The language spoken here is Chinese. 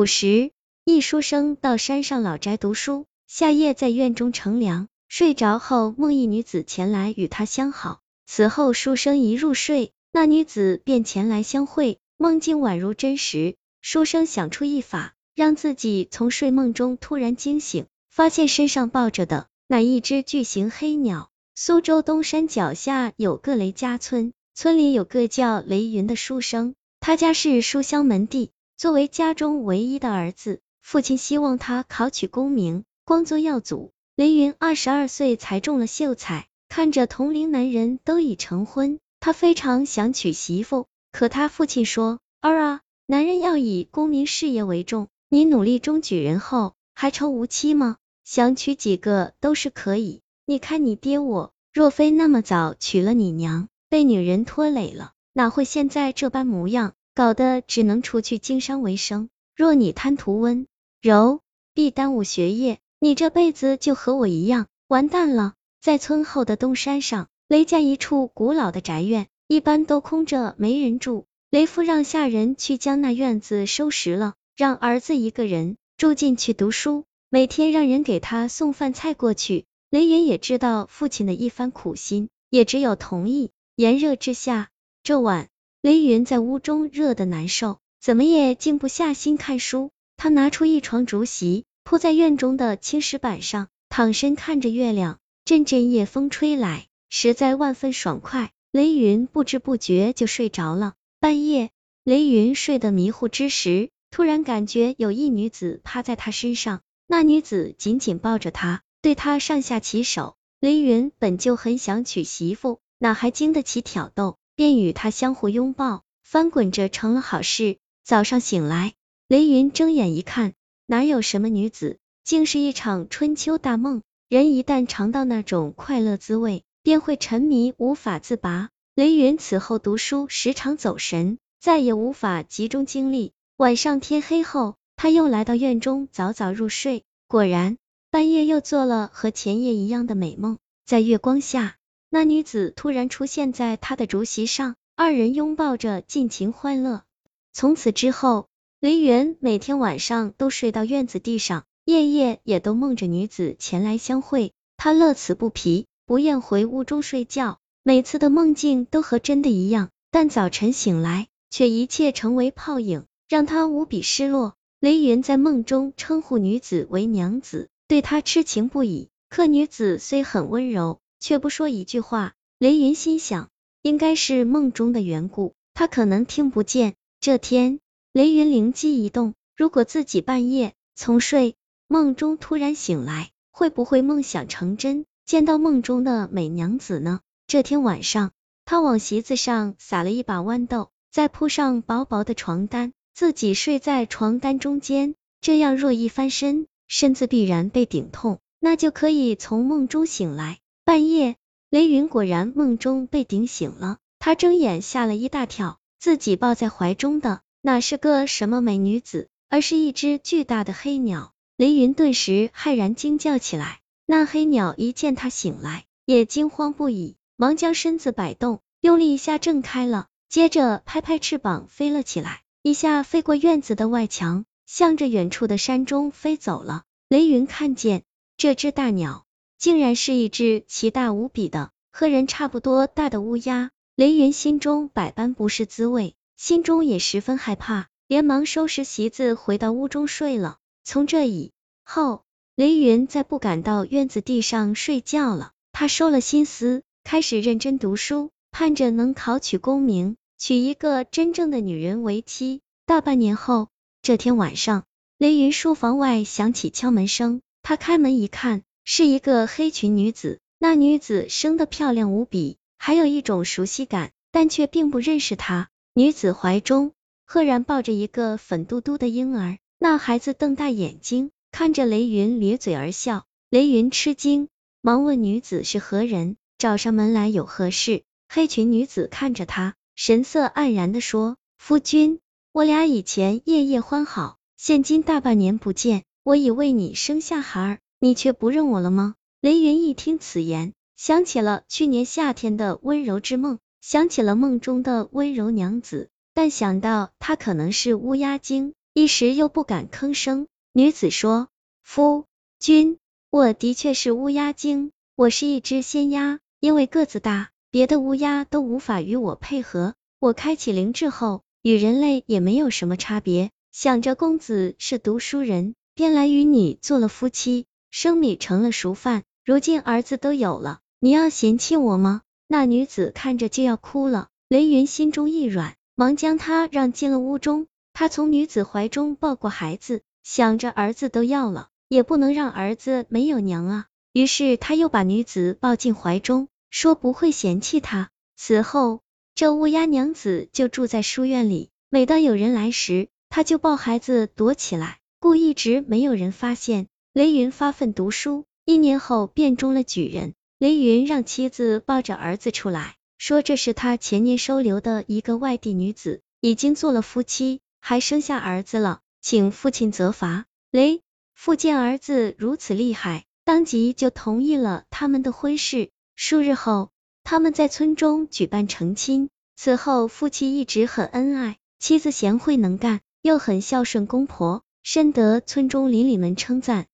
午时，一书生到山上老宅读书，夏夜在院中乘凉，睡着后梦一女子前来与他相好。此后书生一入睡，那女子便前来相会，梦境宛如真实。书生想出一法，让自己从睡梦中突然惊醒，发现身上抱着的乃一只巨型黑鸟。苏州东山脚下有个雷家村，村里有个叫雷云的书生，他家是书香门第，作为家中唯一的儿子，父亲希望他考取功名，光宗耀祖。雷云二十二岁才中了秀才，看着同龄男人都已成婚，他非常想娶媳妇，可他父亲说：“儿啊。”男人要以功名事业为重，你努力中举人后，还愁无妻吗？想娶几个都是可以。你看你爹我，若非那么早娶了你娘，被女人拖累了，哪会现在这般模样？搞得只能出去经商为生。若你贪图温柔，必耽误学业，你这辈子就和我一样完蛋了。在村后的东山上，雷家一处古老的宅院，一般都空着没人住。雷夫让下人去将那院子收拾了，让儿子一个人住进去读书，每天让人给他送饭菜过去。雷云也知道父亲的一番苦心，也只有同意。炎热之下，这晚雷云在屋中热得难受，怎么也静不下心看书。他拿出一床竹席，铺在院中的青石板上，躺身看着月亮。阵阵夜风吹来，实在万分爽快。雷云不知不觉就睡着了。半夜，雷云睡得迷糊之时，突然感觉有一女子趴在他身上，那女子紧紧抱着他，对他上下其手。雷云本就很想娶媳妇，哪还经得起挑逗，便与他相互拥抱，翻滚着成了好事。早上醒来，雷云睁眼一看，哪有什么女子，竟是一场春秋大梦。人一旦尝到那种快乐滋味，便会沉迷无法自拔。雷云此后读书时常走神，再也无法集中精力。晚上天黑后，他又来到院中早早入睡。果然，半夜又做了和前夜一样的美梦。在月光下，那女子突然出现在他的竹席上，二人拥抱着尽情欢乐。从此之后，雷云每天晚上都睡到院子地上，夜夜也都梦着女子前来相会。他乐此不疲，不愿回屋中睡觉。每次的梦境都和真的一样，但早晨醒来，却一切成为泡影，让他无比失落。雷云在梦中称呼女子为娘子，对她痴情不已。可女子虽很温柔，却不说一句话。雷云心想，应该是梦中的缘故，他可能听不见。这天，雷云灵机一动，如果自己半夜从睡梦中突然醒来，会不会梦想成真，见到梦中的美娘子呢？这天晚上，他往席子上撒了一把豌豆，再铺上薄薄的床单，自己睡在床单中间。这样若一翻身，身子必然被顶痛，那就可以从梦中醒来。半夜，雷云果然梦中被顶醒了，他睁眼吓了一大跳，自己抱在怀中的哪是个什么美女子，而是一只巨大的黑鸟。雷云顿时骇然惊叫起来。那黑鸟一见他醒来，也惊慌不已。忙将身子摆动，用力一下挣开了，接着拍拍翅膀飞了起来，一下飞过院子的外墙，向着远处的山中飞走了。雷云看见这只大鸟，竟然是一只奇大无比的和人差不多大的乌鸦。雷云心中百般不是滋味，心中也十分害怕，连忙收拾席子回到屋中睡了。从这以后，雷云再不敢到院子地上睡觉了，他收了心思。开始认真读书，盼着能考取功名，娶一个真正的女人为妻。大半年后，这天晚上，雷云书房外响起敲门声，他开门一看，是一个黑裙女子。那女子生得漂亮无比，还有一种熟悉感，但却并不认识她。女子怀中赫然抱着一个粉嘟嘟的婴儿，那孩子瞪大眼睛看着雷云，咧嘴而笑。雷云吃惊，忙问女子是何人。找上门来有何事？黑裙女子看着他，神色黯然的说：“夫君，我俩以前夜夜欢好，现今大半年不见，我已为你生下孩儿，你却不认我了吗？”雷云一听此言，想起了去年夏天的温柔之梦，想起了梦中的温柔娘子，但想到她可能是乌鸦精，一时又不敢吭声。女子说：“夫君，我的确是乌鸦精，我是一只仙鸦，因为个子大，别的乌鸦都无法与我配合。我开启灵智后，与人类也没有什么差别。想着公子是读书人，便来与你做了夫妻，生米成了熟饭。如今儿子都有了，你要嫌弃我吗？”那女子看着就要哭了，雷云心中一软，忙将她让进了屋中。他从女子怀中抱过孩子，想着儿子都要了，也不能让儿子没有娘啊。于是他又把女子抱进怀中，说不会嫌弃他。此后，这乌鸦娘子就住在书院里，每当有人来时，他就抱孩子躲起来，故一直没有人发现。雷云发奋读书，一年后便中了举人。雷云让妻子抱着儿子出来，说这是他前年收留的一个外地女子，已经做了夫妻，还生下儿子了，请父亲责罚。雷父见儿子如此厉害，当即就同意了他们的婚事。数日后，他们在村中举办成亲。此后，夫妻一直很恩爱，妻子贤惠能干，又很孝顺公婆，深得村中邻里们称赞。